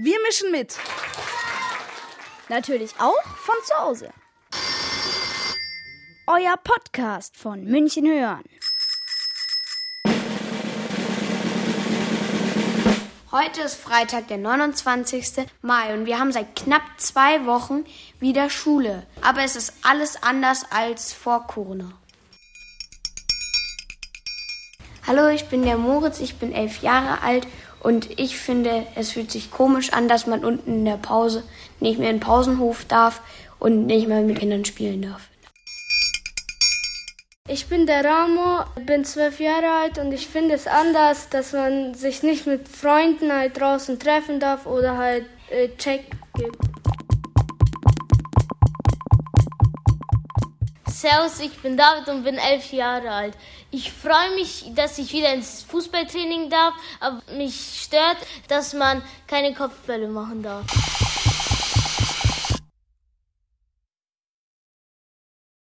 Wir mischen mit. Natürlich auch von zu Hause. Euer Podcast von München hören. Heute ist Freitag, der 29. Mai und wir haben seit knapp zwei Wochen wieder Schule. Aber es ist alles anders als vor Corona. Hallo, ich bin der Moritz, ich bin elf Jahre alt und ich finde, es fühlt sich komisch an, dass man unten in der Pause nicht mehr in den Pausenhof darf und nicht mehr mit Kindern spielen darf. Ich bin der Ramo, bin zwölf Jahre alt und ich finde es anders, dass man sich nicht mit Freunden halt draußen treffen darf oder halt äh, Check gibt. Servus, ich bin David und bin elf Jahre alt. Ich freue mich, dass ich wieder ins Fußballtraining darf, aber mich stört, dass man keine Kopfbälle machen darf.